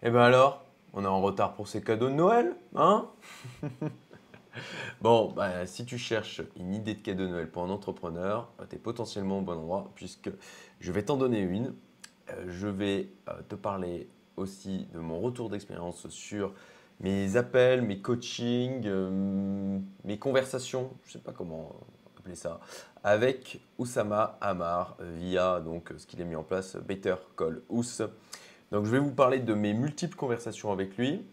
Eh ben alors, on est en retard pour ces cadeaux de Noël, hein Bon, bah, si tu cherches une idée de cadeau de Noël pour un entrepreneur, tu es potentiellement au bon endroit puisque je vais t'en donner une. Euh, je vais euh, te parler aussi de mon retour d'expérience sur mes appels, mes coachings, euh, mes conversations, je ne sais pas comment appeler ça, avec Oussama Amar via donc, ce qu'il a mis en place, Better Call Ous. Donc je vais vous parler de mes multiples conversations avec lui,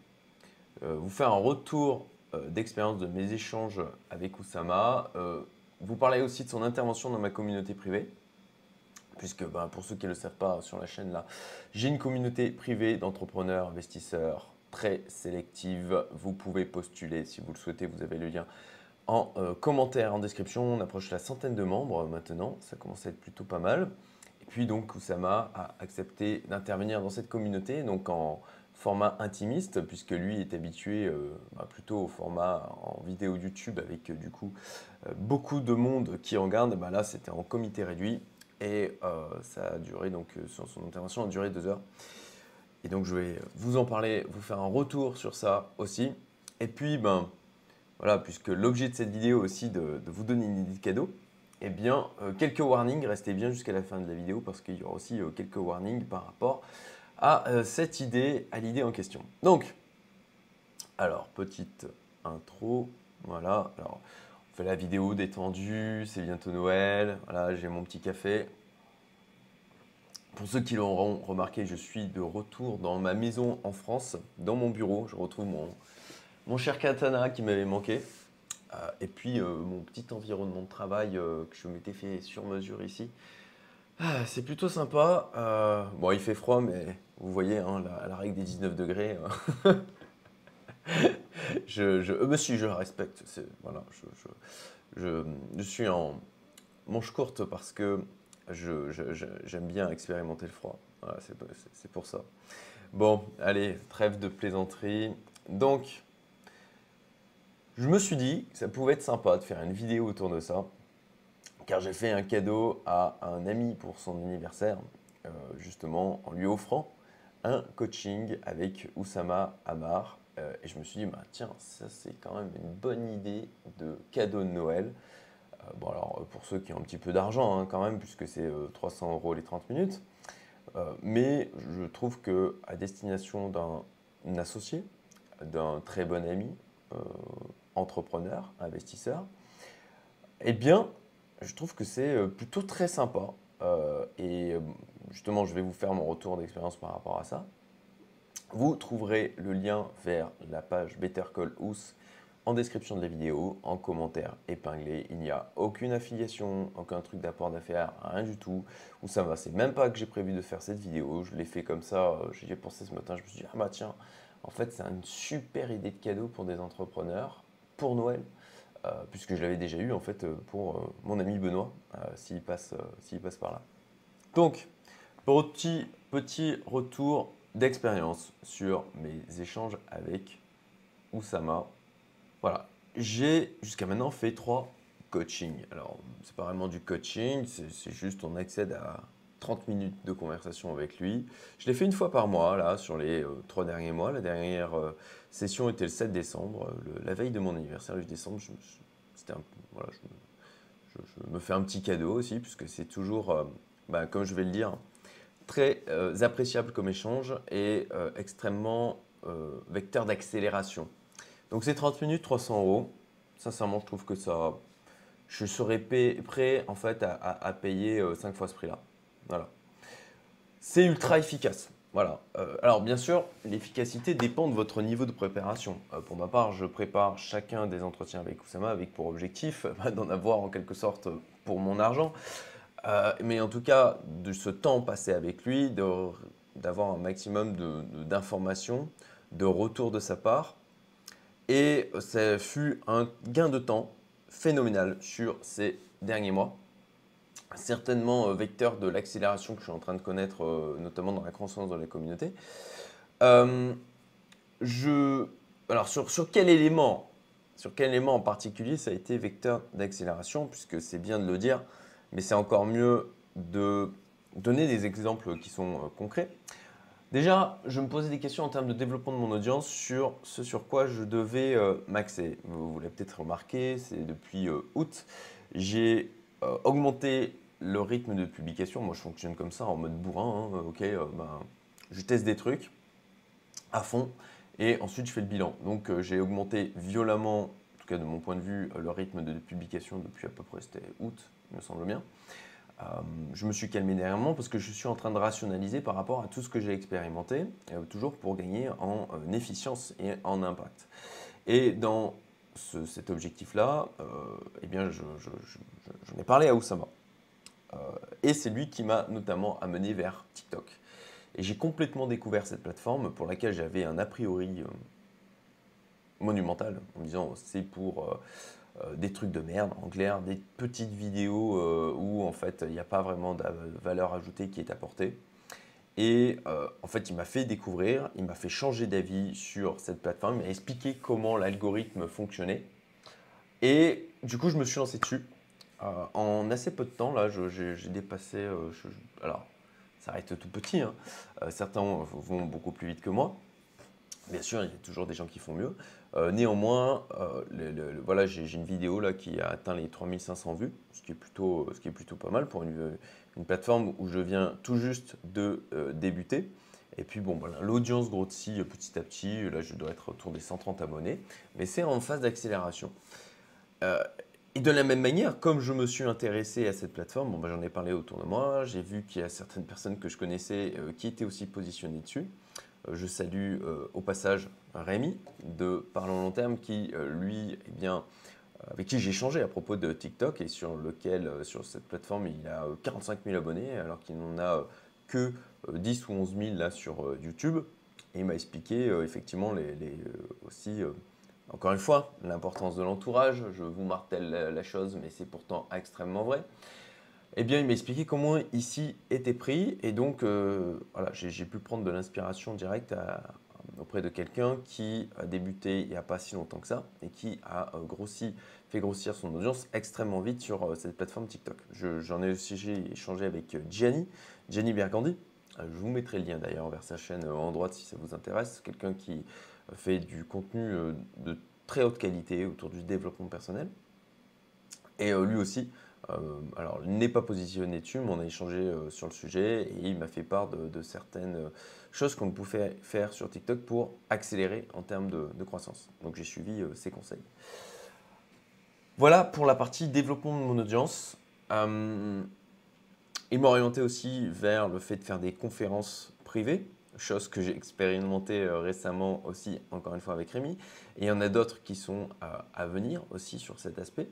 vous faire un retour d'expérience de mes échanges avec Oussama, vous parler aussi de son intervention dans ma communauté privée puisque ben, pour ceux qui ne le savent pas sur la chaîne là, j'ai une communauté privée d'entrepreneurs, investisseurs très sélective. Vous pouvez postuler si vous le souhaitez, vous avez le lien en euh, commentaire, en description. On approche la centaine de membres maintenant, ça commence à être plutôt pas mal. Et puis donc Oussama a accepté d'intervenir dans cette communauté, donc en format intimiste, puisque lui est habitué euh, bah, plutôt au format en vidéo YouTube avec du coup euh, beaucoup de monde qui regarde. Bah, là, c'était en comité réduit et euh, ça a duré, donc euh, son, intervention a duré deux heures. Et donc je vais vous en parler, vous faire un retour sur ça aussi. Et puis, ben, voilà, puisque l'objet de cette vidéo aussi de, de, vous donner une idée de cadeau, eh bien, euh, quelques warnings, restez bien jusqu'à la fin de la vidéo parce qu'il y aura aussi quelques warnings par rapport à cette idée, à l'idée en question. Donc, alors, petite intro, voilà. Alors, fais la vidéo détendue, c'est bientôt Noël, voilà, j'ai mon petit café. Pour ceux qui l'auront remarqué, je suis de retour dans ma maison en France, dans mon bureau. Je retrouve mon, mon cher katana qui m'avait manqué. Euh, et puis euh, mon petit environnement de travail euh, que je m'étais fait sur mesure ici. Ah, c'est plutôt sympa. bon, il fait froid, mais vous voyez, hein, la, la, règle des 19 degrés. je, je, euh, je respecte. Voilà, je, suis en manche courte parce que j'aime bien expérimenter le froid. C'est pour ça. Bon, allez, trêve de plaisanterie. Donc, je me suis dit que ça pouvait être sympa de faire une vidéo autour de ça, car j'ai fait un cadeau à un ami pour son anniversaire, euh, justement en lui offrant un coaching avec Oussama Amar, euh, et je me suis dit, bah, tiens, ça c'est quand même une bonne idée de cadeau de Noël. Euh, bon, alors pour ceux qui ont un petit peu d'argent hein, quand même, puisque c'est 300 euh, euros les 30 minutes. mais je trouve que à destination d'un associé, d'un très bon ami, entrepreneur, investisseur, eh bien, je trouve que c'est plutôt très sympa. et justement, je vais vous faire mon retour d'expérience par rapport à ça. Vous trouverez le lien vers la page Better Call Us en description de la vidéo, en commentaire épinglé. Il n'y a aucune affiliation, aucun truc d'apport d'affaires, rien du tout. Ou ça va, c'est même pas que j'ai prévu de faire cette vidéo. Je l'ai fait comme ça, euh, j'y ai pensé ce matin. Je me suis dit, ah bah tiens, en fait, c'est une super idée de cadeau pour des entrepreneurs pour Noël. Euh, puisque je l'avais déjà eu en fait euh, pour mon ami Benoît, s'il passe, passe par là. Donc, petit, petit retour d'expérience sur mes échanges avec Oussama. Voilà, j'ai jusqu'à maintenant fait trois coachings. Alors, c'est pas vraiment du coaching, c'est juste on accède à 30 minutes de conversation avec lui. Je l'ai fait une fois par mois, là, sur les euh, trois derniers mois. La dernière euh, session était le 7 décembre, la veille de mon anniversaire, le 8 décembre. Je, me fais un petit cadeau aussi, puisque c'est toujours, euh, bah, comme je vais le dire, très euh, appréciable comme échange et euh, extrêmement euh, vecteur d'accélération. Donc c'est 30 minutes, 300 euros. Sincèrement, je trouve que ça, je serais prêt en fait à, payer 5 fois ce prix-là. Voilà. C'est ultra efficace. Voilà. alors bien sûr, l'efficacité dépend de votre niveau de préparation. pour ma part, je prépare chacun des entretiens avec Oussama avec pour objectif d'en avoir en quelque sorte pour mon argent. Euh, mais en tout cas, de ce temps passé avec lui, d'avoir un maximum d'informations, de, de retours de sa part. Et ça fut un gain de temps phénoménal sur ces derniers mois. Certainement euh, vecteur de l'accélération que je suis en train de connaître, euh, notamment dans la croissance de la communauté. je, alors sur, sur quel élément sur quel élément en particulier ça a été vecteur d'accélération, puisque c'est bien de le dire, mais c'est encore mieux de donner des exemples qui sont euh, concrets. Déjà, je me posais des questions en termes de développement de mon audience sur ce sur quoi je devais euh, m'axer. Vous, l'avez peut-être remarqué, c'est depuis euh, août, j'ai euh, augmenté le rythme de publication. Moi, je fonctionne comme ça, en mode bourrin. Hein. ok, ben, je teste des trucs à fond et ensuite je fais le bilan. Donc, j'ai augmenté violemment, en tout cas de mon point de vue, le rythme de publication depuis à peu près, c'était août, il me semble bien. Euh, je me suis calmé dernièrement parce que je suis en train de rationaliser par rapport à tout ce que j'ai expérimenté, euh, toujours pour gagner en euh, efficience et en impact. Et dans cet objectif-là, eh bien, j'en ai parlé à Oussama. et c'est lui qui m'a notamment amené vers TikTok. Et j'ai complètement découvert cette plateforme pour laquelle j'avais un a priori monumental, en me disant c'est pour euh, des trucs de merde, en clair, des petites vidéos euh, où en fait il n'y a pas vraiment de valeur ajoutée qui est apportée. Et euh, en fait, il m'a fait découvrir, il m'a fait changer d'avis sur cette plateforme, il m'a expliqué comment l'algorithme fonctionnait. Et du coup, je me suis lancé dessus. en assez peu de temps, là, j'ai dépassé. alors, ça reste tout petit. Hein. certains vont beaucoup plus vite que moi. Bien sûr, il y a toujours des gens qui font mieux. Euh, néanmoins, euh, voilà, j'ai une vidéo qui a atteint les 3500 vues, ce qui est plutôt, ce qui est plutôt pas mal pour une, plateforme où je viens tout juste de euh, débuter. Et puis bon, l'audience grossit petit à petit. Là, je dois être autour des 130 abonnés, mais c'est en phase d'accélération. et de la même manière, comme je me suis intéressé à cette plateforme, bah, j'en ai parlé autour de moi, j'ai vu qu'il y a certaines personnes que je connaissais qui étaient aussi positionnées dessus. Euh, je salue euh, au passage Rémi de Parlons Long Terme qui, euh, lui, eh bien, avec qui j'ai échangé à propos de TikTok et sur lequel, sur cette plateforme, il a 45 000 abonnés alors qu'il n'en a que 10 ou 11 000 là sur YouTube. Et il m'a expliqué effectivement les, aussi, encore une fois, l'importance de l'entourage. Je vous martèle la chose, mais c'est pourtant extrêmement vrai eh bien, il m'a expliqué comment ici était pris. Et donc, euh, voilà, j'ai pu prendre de l'inspiration directe auprès de quelqu'un qui a débuté il n'y a pas si longtemps que ça et qui a euh, grossi, fait grossir son audience extrêmement vite sur euh, cette plateforme TikTok. J'en ai aussi échangé avec Gianni, Gianni Bergandi. Je vous mettrai le lien d'ailleurs vers sa chaîne en droite si ça vous intéresse. Quelqu'un qui fait du contenu de très haute qualité autour du développement personnel. Et lui aussi euh, alors, il n'est pas positionné dessus, mais on a échangé euh, sur le sujet et il m'a fait part de, certaines euh, choses qu'on pouvait faire sur TikTok pour accélérer en termes de, croissance. Donc, j'ai suivi ses conseils. Voilà pour la partie développement de mon audience. il m'a orienté aussi vers le fait de faire des conférences privées, chose que j'ai expérimenté récemment aussi, encore une fois avec Rémi. Et il y en a d'autres qui sont à venir aussi sur cet aspect.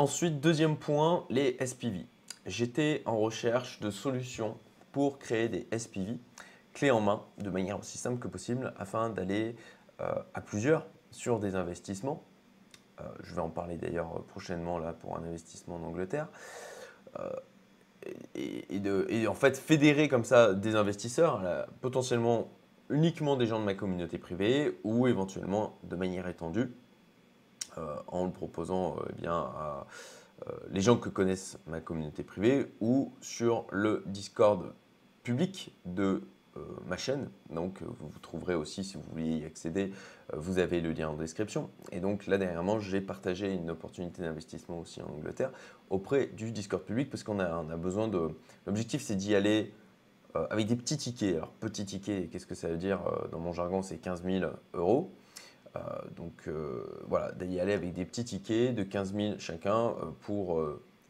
Ensuite, deuxième point, les SPV. J'étais en recherche de solutions pour créer des SPV clés en main de manière aussi simple que possible afin d'aller euh, à plusieurs sur des investissements. Euh, je vais en parler d'ailleurs prochainement là pour un investissement en Angleterre. Euh, et, en fait, fédérer comme ça des investisseurs, potentiellement uniquement des gens de ma communauté privée ou éventuellement de manière étendue en le proposant euh, eh bien, à euh, les gens que connaissent ma communauté privée ou sur le Discord public de ma chaîne. Donc vous, vous trouverez aussi, si vous voulez y accéder, vous avez le lien en description. Et donc là dernièrement, j'ai partagé une opportunité d'investissement aussi en Angleterre auprès du Discord public parce qu'on a, on a besoin de... L'objectif c'est d'y aller avec des petits tickets. Alors petits tickets, qu'est-ce que ça veut dire Dans mon jargon, c'est 15 000 euros. Euh, donc euh, voilà, d'y aller avec des petits tickets de 15 000 chacun euh, pour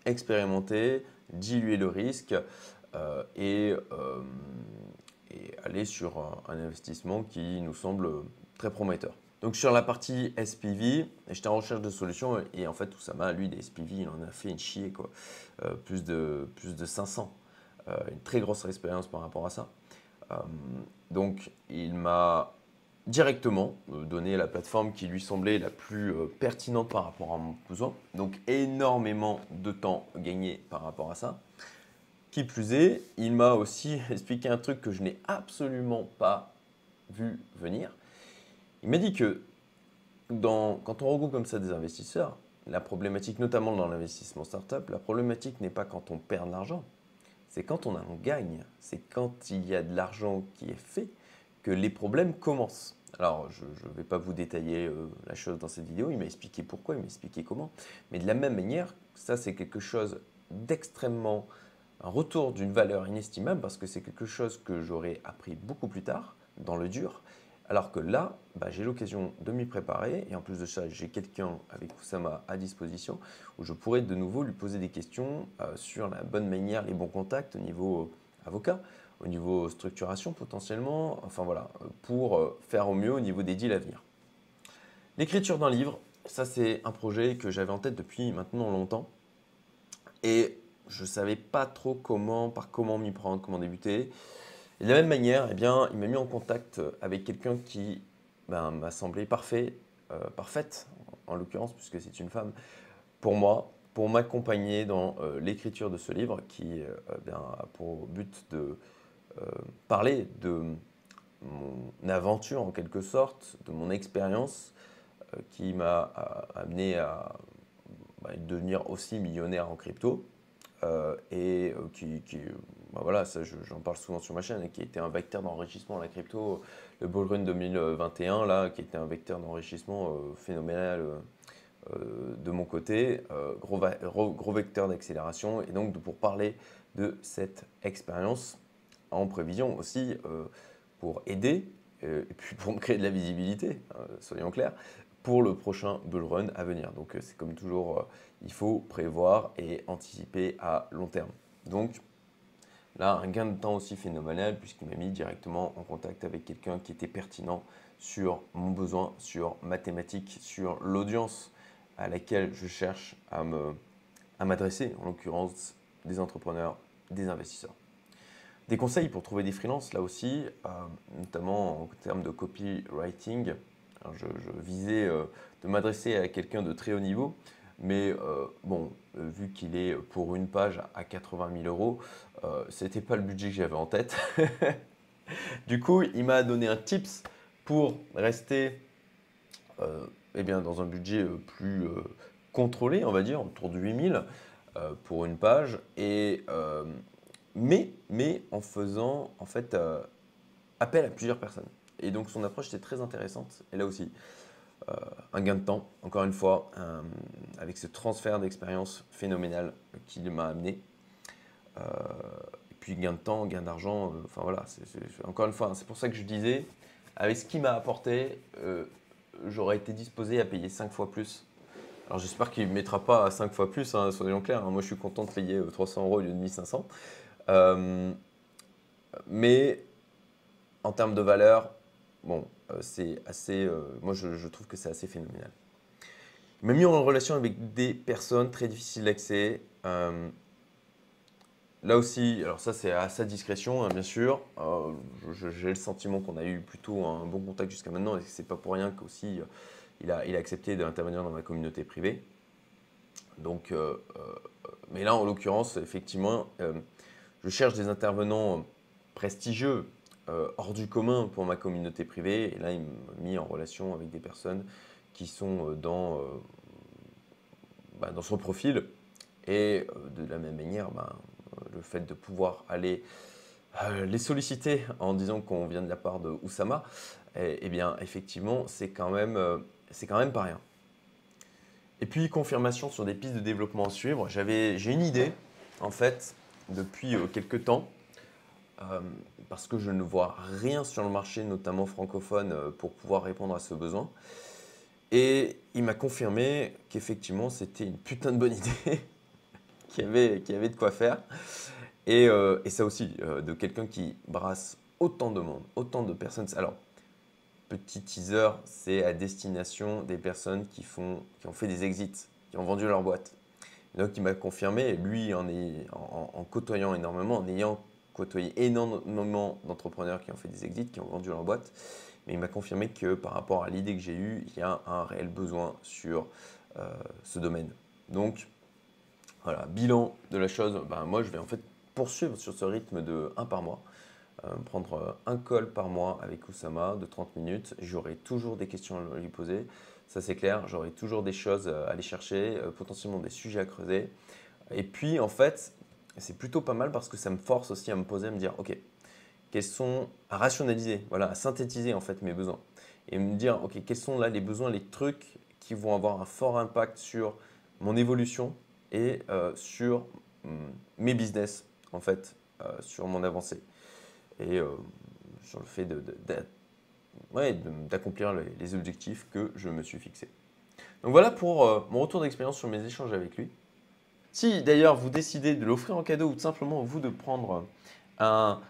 expérimenter, diluer le risque et, aller sur un, investissement qui nous semble très prometteur. Donc sur la partie SPV, j'étais en recherche de solutions et en fait Oussama, lui, des SPV, il en a fait une chier quoi. plus, de, plus de 500. une très grosse expérience par rapport à ça. donc il m'a directement, euh, donner la plateforme qui lui semblait la plus euh, pertinente par rapport à mon besoin. Donc énormément de temps gagné par rapport à ça. Qui plus est, il m'a aussi expliqué un truc que je n'ai absolument pas vu venir. Il m'a dit que quand on regroupe comme ça des investisseurs, la problématique, notamment dans l'investissement startup, la problématique n'est pas quand on perd de l'argent, c'est quand on en gagne, c'est quand il y a de l'argent qui est fait que les problèmes commencent. Alors, je ne vais pas vous détailler euh, la chose dans cette vidéo, il m'a expliqué pourquoi, il m'a expliqué comment. Mais de la même manière, ça c'est quelque chose d'extrêmement, un retour d'une valeur inestimable parce que c'est quelque chose que j'aurais appris beaucoup plus tard, dans le dur. Alors que là, bah, j'ai l'occasion de m'y préparer et en plus de ça, j'ai quelqu'un avec Oussama à disposition où je pourrais de nouveau lui poser des questions euh, sur la bonne manière, les bons contacts au niveau avocat, au niveau structuration potentiellement, enfin voilà, pour euh, faire au mieux au niveau des deals à venir. L'écriture d'un livre, ça c'est un projet que j'avais en tête depuis maintenant longtemps et je ne savais pas trop comment, par comment m'y prendre, comment débuter. De la même manière, eh bien, il m'a mis en contact avec quelqu'un qui ben, m'a semblé parfait, euh, parfaite en, l'occurrence puisque c'est une femme, pour moi, pour m'accompagner dans euh, l'écriture de ce livre qui bien, a pour but de parler de mon aventure en quelque sorte, de mon expérience euh, qui m'a amené à bah, devenir aussi millionnaire en crypto. Euh, et qui, bah, voilà, ça j'en parle souvent sur ma chaîne, et qui était un vecteur d'enrichissement la crypto, le Bullrun 2021, là, qui était un vecteur d'enrichissement phénoménal de mon côté, gros, vecteur d'accélération, et donc pour parler de cette expérience, en prévision aussi euh, pour aider euh, et puis pour me créer de la visibilité, hein, soyons clairs, pour le prochain bull run à venir. Donc euh, c'est comme toujours, il faut prévoir et anticiper à long terme. Donc là, un gain de temps aussi phénoménal puisqu'il m'a mis directement en contact avec quelqu'un qui était pertinent sur mon besoin, sur ma thématique, sur l'audience à laquelle je cherche à m'adresser, en l'occurrence des entrepreneurs, des investisseurs. Des conseils pour trouver des freelances, là aussi, euh, notamment en termes de copywriting. je, visais euh, de m'adresser à quelqu'un de très haut niveau, mais euh, bon, vu qu'il est pour une page à 80 000 euros, ce n'était pas le budget que j'avais en tête. du coup, il m'a donné un tips pour rester eh bien, dans un budget plus contrôlé, on va dire, autour de 8000 pour une page. Et mais, mais en faisant en fait euh, appel à plusieurs personnes. Et donc son approche était très intéressante. Et là aussi, euh, un gain de temps, encore une fois, avec ce transfert d'expérience phénoménal qu'il m'a amené. Euh, et puis gain de temps, gain d'argent, enfin voilà, encore une fois, hein, c'est pour ça que je disais, avec ce qu'il m'a apporté, j'aurais été disposé à payer 5 fois plus. Alors j'espère qu'il ne mettra pas à 5 fois plus, hein, soyons clairs. Hein. moi je suis content de payer 300 euros au lieu de 1500. Euh, mais en termes de valeur, bon, euh, c'est assez. Euh, moi, je, trouve que c'est assez phénoménal. Il m'a mis en relation avec des personnes très difficiles d'accès. là aussi, alors ça c'est à sa discrétion, hein, bien sûr. J'ai le sentiment qu'on a eu plutôt un bon contact jusqu'à maintenant et c'est pas pour rien qu'aussi il a, accepté d'intervenir dans ma communauté privée. Donc, mais là en l'occurrence, effectivement, je cherche des intervenants prestigieux, euh, hors du commun pour ma communauté privée. Et là, il m'a mis en relation avec des personnes qui sont euh, dans, euh, bah, dans son profil. Et de la même manière, bah, le fait de pouvoir aller les solliciter en disant qu'on vient de la part de Oussama, eh, eh bien, effectivement, c'est quand, même, c'est quand même pas rien. Et puis, confirmation sur des pistes de développement à suivre. J'ai une idée, en fait, depuis euh, quelques temps, euh, parce que je ne vois rien sur le marché, notamment francophone, euh, pour pouvoir répondre à ce besoin. Et il m'a confirmé qu'effectivement, c'était une putain de bonne idée, qu'il y, avait, avait de quoi faire. Et, ça aussi, de quelqu'un qui brasse autant de monde, autant de personnes. Alors, petit teaser, c'est à destination des personnes qui, font, qui ont fait des exits, qui ont vendu leur boîte. Donc il m'a confirmé, lui en, côtoyant énormément, en ayant côtoyé énormément d'entrepreneurs qui ont fait des exits, qui ont vendu leur boîte, mais il m'a confirmé que par rapport à l'idée que j'ai eue, il y a un réel besoin sur euh, ce domaine. Donc voilà, bilan de la chose, ben, moi je vais en fait poursuivre sur ce rythme de 1 par mois. Euh, prendre un call par mois avec Oussama de 30 minutes. J'aurai toujours des questions à lui poser. Ça, c'est clair. J'aurai toujours des choses à aller chercher, euh, potentiellement des sujets à creuser. Et puis, en fait, c'est plutôt pas mal parce que ça me force aussi à me poser, à me dire, ok, quels sont, à rationaliser, voilà, à synthétiser en fait mes besoins. Et me dire, ok, quels sont là les besoins, les trucs qui vont avoir un fort impact sur mon évolution et euh, sur hum, mes business, en fait, euh, sur mon avancée. Et euh, sur le fait d'accomplir de, les, objectifs que je me suis fixés. Donc voilà pour mon retour d'expérience sur mes échanges avec lui. Si d'ailleurs vous décidez de l'offrir en cadeau ou tout simplement vous de prendre un,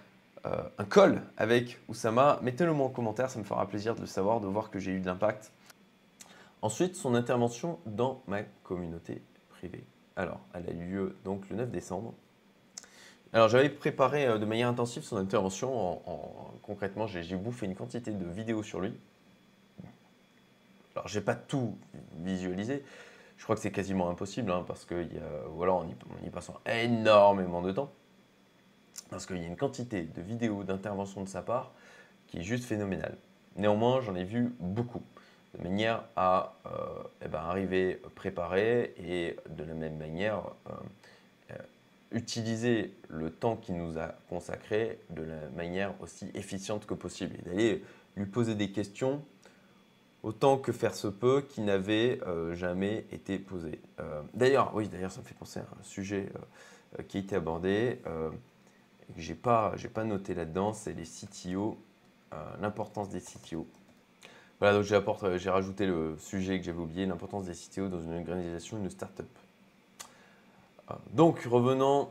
un call avec Oussama, mettez-le moi en commentaire, ça me fera plaisir de le savoir, de voir que j'ai eu de l'impact. Ensuite, son intervention dans ma communauté privée. Alors, elle a eu lieu donc le 9 décembre. Alors, j'avais préparé euh, de manière intensive son intervention. En, concrètement, j'ai bouffé une quantité de vidéos sur lui. Alors, j'ai pas tout visualisé. Je crois que c'est quasiment impossible, hein, parce que y a, on y, on y passe énormément de temps. Parce qu'il y a une quantité de vidéos d'intervention de sa part qui est juste phénoménale. Néanmoins, j'en ai vu beaucoup de manière à euh, eh ben, arriver préparé et de la même manière euh, utiliser le temps qu'il nous a consacré de la manière aussi efficiente que possible et d'aller lui poser des questions autant que faire se peut qui n'avaient jamais été posées. d'ailleurs, oui, d'ailleurs, ça me fait penser à un sujet qui a été abordé et que j'ai pas, pas noté là-dedans, c'est les CTO, l'importance des CTO. Voilà, donc euh, j'ai rajouté le sujet que j'avais oublié, l'importance des CTO dans une organisation, une start-up. Euh, donc, revenons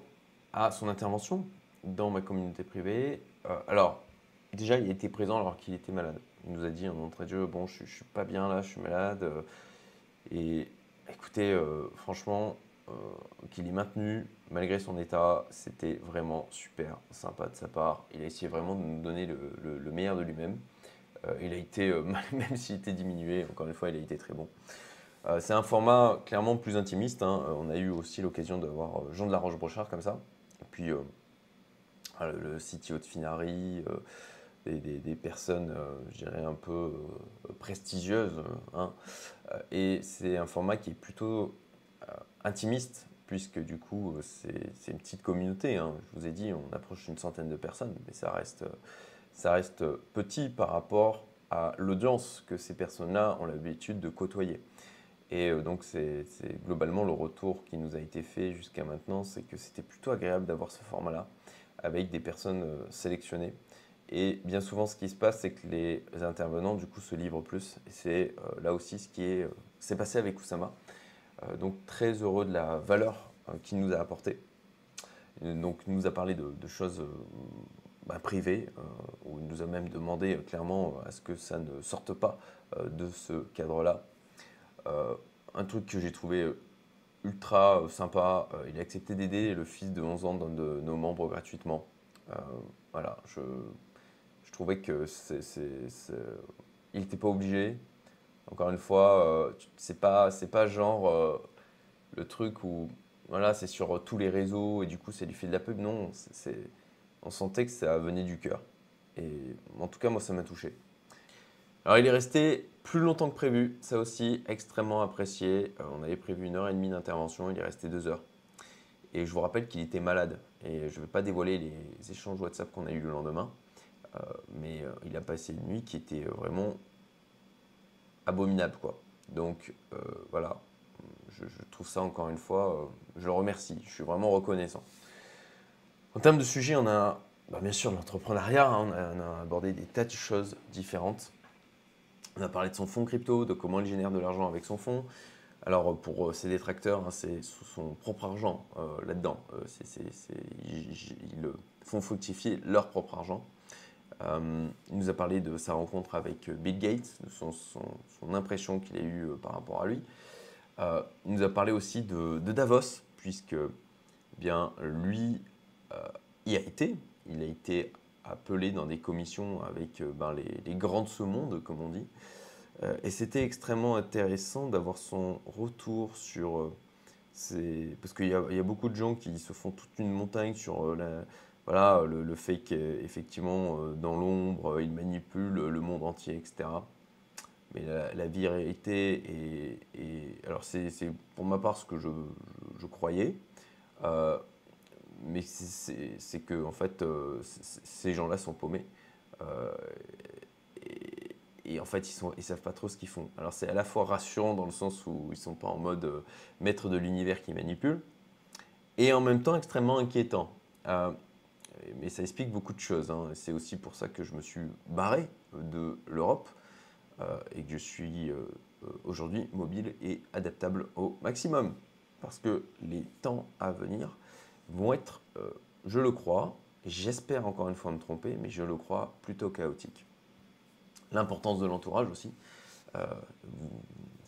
à son intervention dans ma communauté privée. Euh, alors, déjà, il était présent alors qu'il était malade. Il nous a dit en entrée de jeu, bon, je, suis pas bien là, je suis malade. et écoutez, franchement, qu'il est maintenu malgré son état, c'était vraiment super sympa de sa part. Il a essayé vraiment de nous donner le meilleur de lui-même. Euh, il a été, euh, même s'il était diminué, encore une fois, il a été très bon. Euh, c'est un format clairement plus intimiste. Hein. On a eu aussi l'occasion d'avoir Jean de la Roche-Brochard comme ça. Et puis le CTO de Finari, des, personnes, je dirais, un peu prestigieuses. Hein. Et c'est un format qui est plutôt intimiste, puisque du coup, c'est une petite communauté. Hein. Je vous ai dit, on approche une centaine de personnes, mais ça reste petit par rapport à l'audience que ces personnes-là ont l'habitude de côtoyer. Et euh, donc c'est globalement le retour qui nous a été fait jusqu'à maintenant, c'est que c'était plutôt agréable d'avoir ce format-là avec des personnes euh, sélectionnées. Et bien souvent, ce qui se passe, c'est que les intervenants, du coup, se livrent plus. Et c'est euh, là aussi ce qui s'est passé avec Oussama. donc, très heureux de la valeur qu'il nous a apportée. Donc, il nous a parlé de, choses bah, privé, euh, où il nous a même demandé clairement à ce que ça ne sorte pas de ce cadre-là. Un truc que j'ai trouvé ultra sympa, il a accepté d'aider le fils de 11 ans d'un de nos membres gratuitement. voilà, je, je, trouvais que c'est, il n'était pas obligé. Encore une fois, c'est pas, c'est pas genre le truc où voilà, c'est sur tous les réseaux et du coup c'est du fait de la pub. Non, c'est on sentait que ça venait du cœur. Et en tout cas, moi, ça m'a touché. Alors, il est resté plus longtemps que prévu. Ça aussi, extrêmement apprécié. Euh, on avait prévu une heure et demie d'intervention. Il est resté deux heures. Et je vous rappelle qu'il était malade. Et je ne vais pas dévoiler les échanges WhatsApp qu'on a eu le lendemain. Euh, mais euh, il a passé une nuit qui était vraiment abominable. Quoi. Donc, voilà. Je, trouve ça encore une fois, je le remercie. Je suis vraiment reconnaissant. En termes de sujet, on a bah, bien sûr l'entrepreneuriat, hein, on, a, abordé des tas de choses différentes. On a parlé de son fonds crypto, de comment il génère de l'argent avec son fonds. Alors pour euh, ses détracteurs, hein, c'est son propre argent euh, là-dedans. Euh, ils font fructifier leur propre argent. il nous a parlé de sa rencontre avec Bill Gates, de son, impression qu'il a eue par rapport à lui. il nous a parlé aussi de, Davos, puisque bien lui euh, y a été. Il a été appelé dans des commissions avec euh, ben, les, grands de ce monde, comme on dit. Euh, et c'était extrêmement intéressant d'avoir son retour sur ces... Parce qu'il y, a beaucoup de gens qui se font toute une montagne sur voilà, le, fait qu'effectivement, dans l'ombre, il manipule le monde entier, etc. Mais la, la vérité est, alors c'est pour ma part ce que je, croyais mais c'est que en fait, ces gens-là sont paumés. Et, en fait, ils ne savent pas trop ce qu'ils font. Alors c'est à la fois rassurant dans le sens où ils ne sont pas en mode maître de l'univers qui manipule, et en même temps extrêmement inquiétant. mais ça explique beaucoup de choses. Hein. C'est aussi pour ça que je me suis barré de l'Europe et que je suis euh, aujourd'hui mobile et adaptable au maximum. Parce que les temps à venir vont être, euh, je le crois, j'espère encore une fois me tromper, mais je le crois plutôt chaotiques. L'importance de l'entourage aussi. Euh,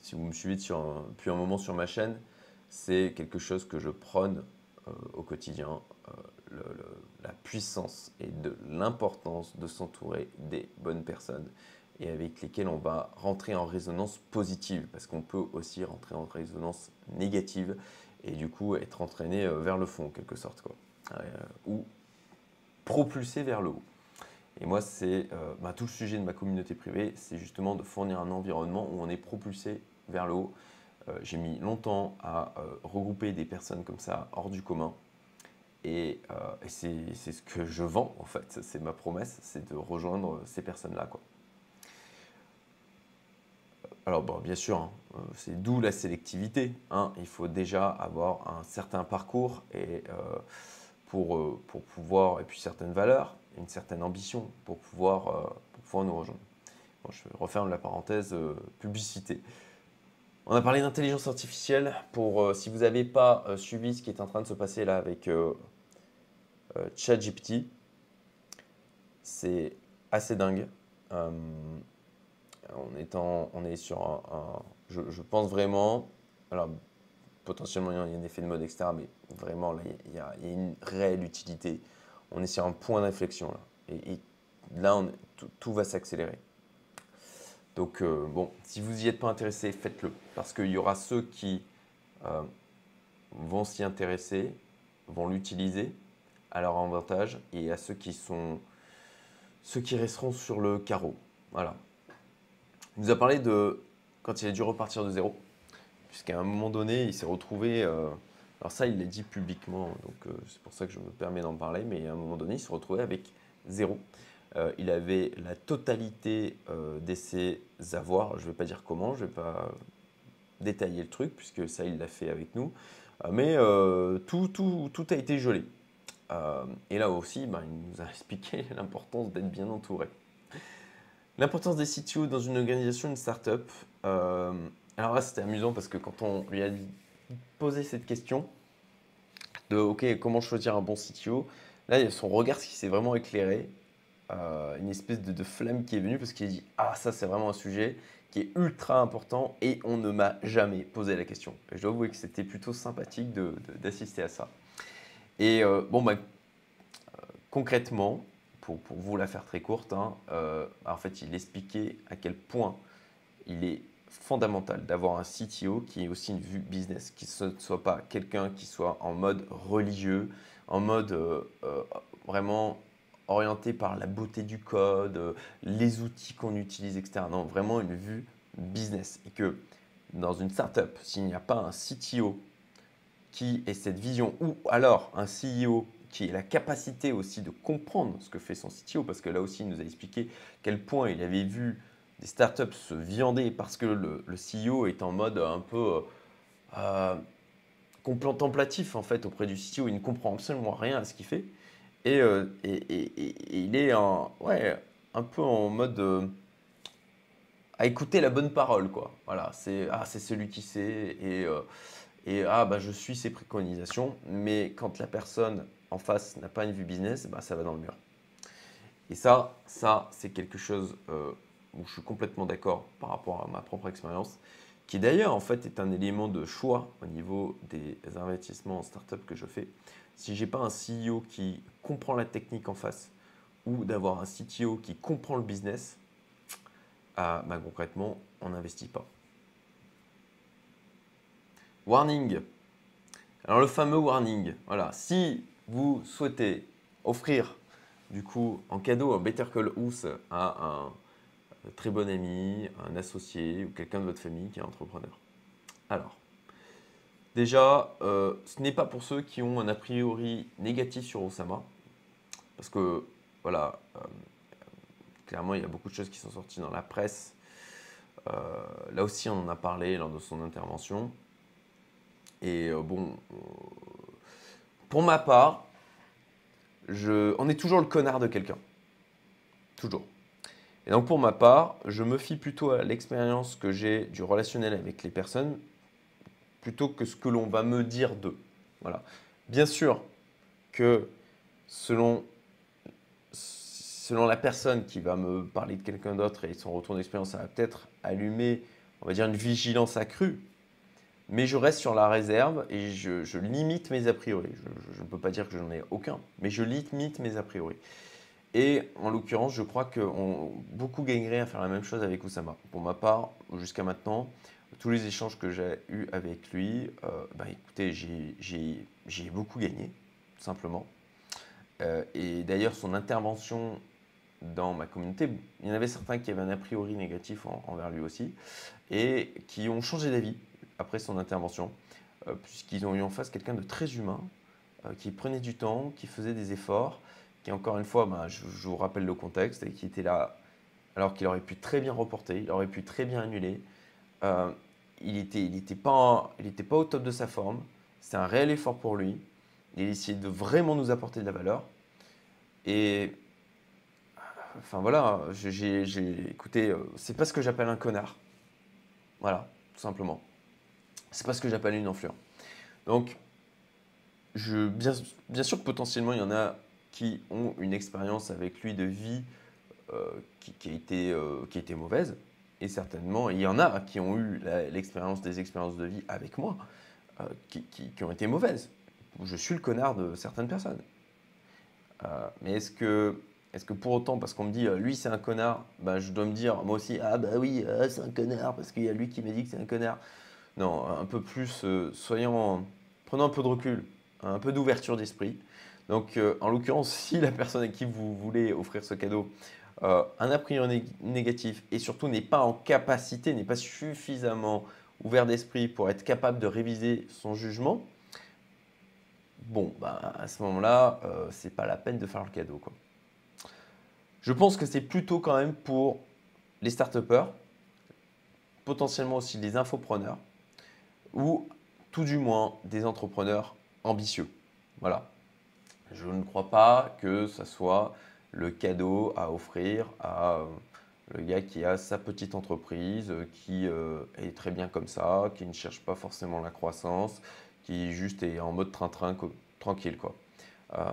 si vous me suivez depuis un moment sur ma chaîne, c'est quelque chose que je prône au quotidien, la puissance et de l'importance de s'entourer des bonnes personnes et avec lesquels on va rentrer en résonance positive, parce qu'on peut aussi rentrer en résonance négative et du coup être entraîné euh, vers le fond en quelque sorte, quoi. Euh, ou propulsé vers le haut. Et moi, c'est euh, bah, tout le sujet de ma communauté privée, c'est justement de fournir un environnement où on est propulsé vers le haut. J'ai mis longtemps à regrouper des personnes comme ça hors du commun. Et, et c'est ce que je vends en fait, c'est ma promesse, c'est de rejoindre ces personnes-là. Alors, bon, bien sûr, hein, euh, c'est d'où la sélectivité. Hein. Il faut déjà avoir un certain parcours et, euh, pour, euh, pour, pouvoir, et puis certaines valeurs, une certaine ambition pour pouvoir, pour pouvoir nous rejoindre. je referme la parenthèse publicité. On a parlé d'intelligence artificielle. Pour si vous n'avez pas suivi ce qui est en train de se passer là avec ChatGPT, c'est assez dingue on, est on est sur un. je, pense vraiment. Alors, potentiellement, il y a un effet de mode, etc. Mais vraiment, là, il y, a, une réelle utilité. On est sur un point d'inflexion, là. Et, là, tout, va s'accélérer. Donc, euh, bon, si vous n'y êtes pas intéressé, faites-le. Parce qu'il y aura ceux qui euh, vont s'y intéresser, vont l'utiliser à leur avantage, et à ceux qui sont. ceux qui resteront sur le carreau. Voilà. Il nous a parlé de quand il a dû repartir de zéro, puisqu'à un moment donné, il s'est retrouvé. Euh, alors, ça, il l'a dit publiquement, donc euh, c'est pour ça que je me permets d'en parler, mais à un moment donné, il s'est retrouvé avec zéro. Euh, il avait la totalité de ses avoirs. Je ne vais pas dire comment, je ne vais pas détailler le truc, puisque ça, il l'a fait avec nous. mais tout, tout, tout, a été gelé. et là aussi, ben, il nous a expliqué l'importance d'être bien entouré. L'importance des CTO dans une organisation, une startup. Euh, alors là, c'était amusant parce que quand on lui a posé cette question de OK, comment choisir un bon CTO, là, il y a son regard qui s'est vraiment éclairé. Euh, une espèce de, flamme qui est venue parce qu'il a dit Ah, ça, c'est vraiment un sujet qui est ultra important et on ne m'a jamais posé la question. Et je dois avouer que c'était plutôt sympathique d'assister à ça. Et euh, bon, bah, concrètement, pour, vous la faire très courte, hein, euh, en fait, il expliquait à quel point il est fondamental d'avoir un CTO qui ait aussi une vue business, qui ne soit pas quelqu'un qui soit en mode religieux, en mode euh, euh, vraiment orienté par la beauté du code, les outils qu'on utilise, etc. Non, vraiment une vue business. Et que dans une startup, s'il n'y a pas un CTO qui ait cette vision, ou alors un CEO qui ait la capacité aussi de comprendre ce que fait son CTO, parce que là aussi, il nous a expliqué quel point il avait vu des startups se viander parce que le, CEO est en mode un peu euh, contemplatif en fait auprès du CTO. Il ne comprend absolument rien à ce qu'il fait. Et, euh, il est en, ouais, un peu en mode euh, à écouter la bonne parole. Quoi. Voilà, c'est ah, celui qui sait et, et ah, bah, je suis ses préconisations. Mais quand la personne en face n'a pas une vue business, bah, ça va dans le mur. Et ça, ça c'est quelque chose euh, où je suis complètement d'accord par rapport à ma propre expérience, qui d'ailleurs en fait est un élément de choix au niveau des investissements en startup que je fais. Si j'ai pas un CEO qui comprend la technique en face ou d'avoir un CTO qui comprend le business, ah, bah, concrètement, on n'investit pas. Warning. Alors le fameux warning, voilà, si vous souhaitez offrir du coup en cadeau un Better Call House à un très bon ami, un associé ou quelqu'un de votre famille qui est entrepreneur. Alors, Déjà, euh, ce n'est pas pour ceux qui ont un a priori négatif sur Osama, parce que, voilà, euh, clairement, il y a beaucoup de choses qui sont sorties dans la presse. Euh, là aussi, on en a parlé lors de son intervention. Et bon, pour ma part, on est toujours le connard de quelqu'un. Toujours. Et donc pour ma part, je me fie plutôt à l'expérience que j'ai du relationnel avec les personnes plutôt que ce que l'on va me dire d'eux. Voilà. Bien sûr que selon, selon la personne qui va me parler de quelqu'un d'autre et son retour d'expérience, ça va peut-être allumer, on va dire, une vigilance accrue. Mais je reste sur la réserve et je, limite mes a priori. Je ne peux pas dire que je n'en ai aucun, mais je limite mes a priori. Et en l'occurrence, je crois que beaucoup gagneraient à faire la même chose avec Oussama. Pour ma part, jusqu'à maintenant, tous les échanges que j'ai eus avec lui, euh, bah, écoutez, j'ai beaucoup gagné, tout simplement. Euh, et d'ailleurs, son intervention dans ma communauté, il y en avait certains qui avaient un a priori négatif envers lui aussi, et qui ont changé d'avis après son intervention, euh, puisqu'ils ont eu en face quelqu'un de très humain, qui prenait du temps, qui faisait des efforts, qui encore une fois, bah, je, vous rappelle le contexte, et qui était là alors qu'il aurait pu très bien reporter, il aurait pu très bien annuler il n'était il était pas, pas au top de sa forme. C'est un réel effort pour lui. Il essayait de vraiment nous apporter de la valeur. Et enfin voilà, j'ai écouté, euh, c'est pas ce que j'appelle un connard. Voilà, tout simplement. C'est pas ce que j'appelle une influence. Donc, bien, sûr que potentiellement il y en a qui ont une expérience avec lui de vie euh, qui, a été, euh, qui a été mauvaise. Et certainement, il y en a qui ont eu l'expérience des expériences de vie avec moi, euh, qui, ont été mauvaises. Je suis le connard de certaines personnes. Mais est-ce que, est pour autant, parce qu'on me dit lui c'est un connard, ben, je dois me dire moi aussi ah bah oui c'est un connard parce qu'il y a lui qui m'a dit que c'est un connard. Non, un peu plus, soyons, prenons un peu de recul, un peu d'ouverture d'esprit. Donc en l'occurrence, si la personne à qui vous voulez offrir ce cadeau euh, un a priori négatif et surtout n'est pas en capacité, n'est pas suffisamment ouvert d'esprit pour être capable de réviser son jugement, bon, bah, à ce moment-là, euh, c'est pas la peine de faire le cadeau. Je pense que c'est plutôt quand même pour les start potentiellement aussi les infopreneurs, ou tout du moins des entrepreneurs ambitieux. Voilà. Je ne crois pas que ça soit le cadeau à offrir à euh, le gars qui a sa petite entreprise, qui euh, est très bien comme ça, qui ne cherche pas forcément la croissance, qui juste est en mode train-train tranquille. Quoi. Euh,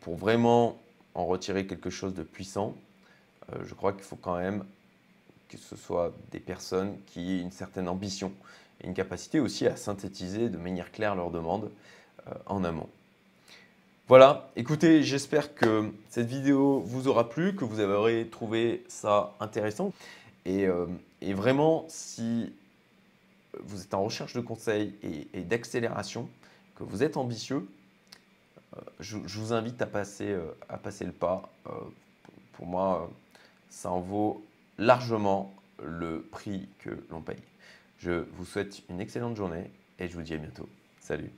pour vraiment en retirer quelque chose de puissant, je crois qu'il faut quand même que ce soit des personnes qui aient une certaine ambition et une capacité aussi à synthétiser de manière claire leurs demandes en amont. Voilà, écoutez, j'espère que cette vidéo vous aura plu, que vous aurez trouvé ça intéressant. Et, euh, vraiment, si vous êtes en recherche de conseils et, d'accélération, que vous êtes ambitieux, euh, je, vous invite à passer, euh, à passer le pas. pour moi, ça en vaut largement le prix que l'on paye. Je vous souhaite une excellente journée et je vous dis à bientôt. Salut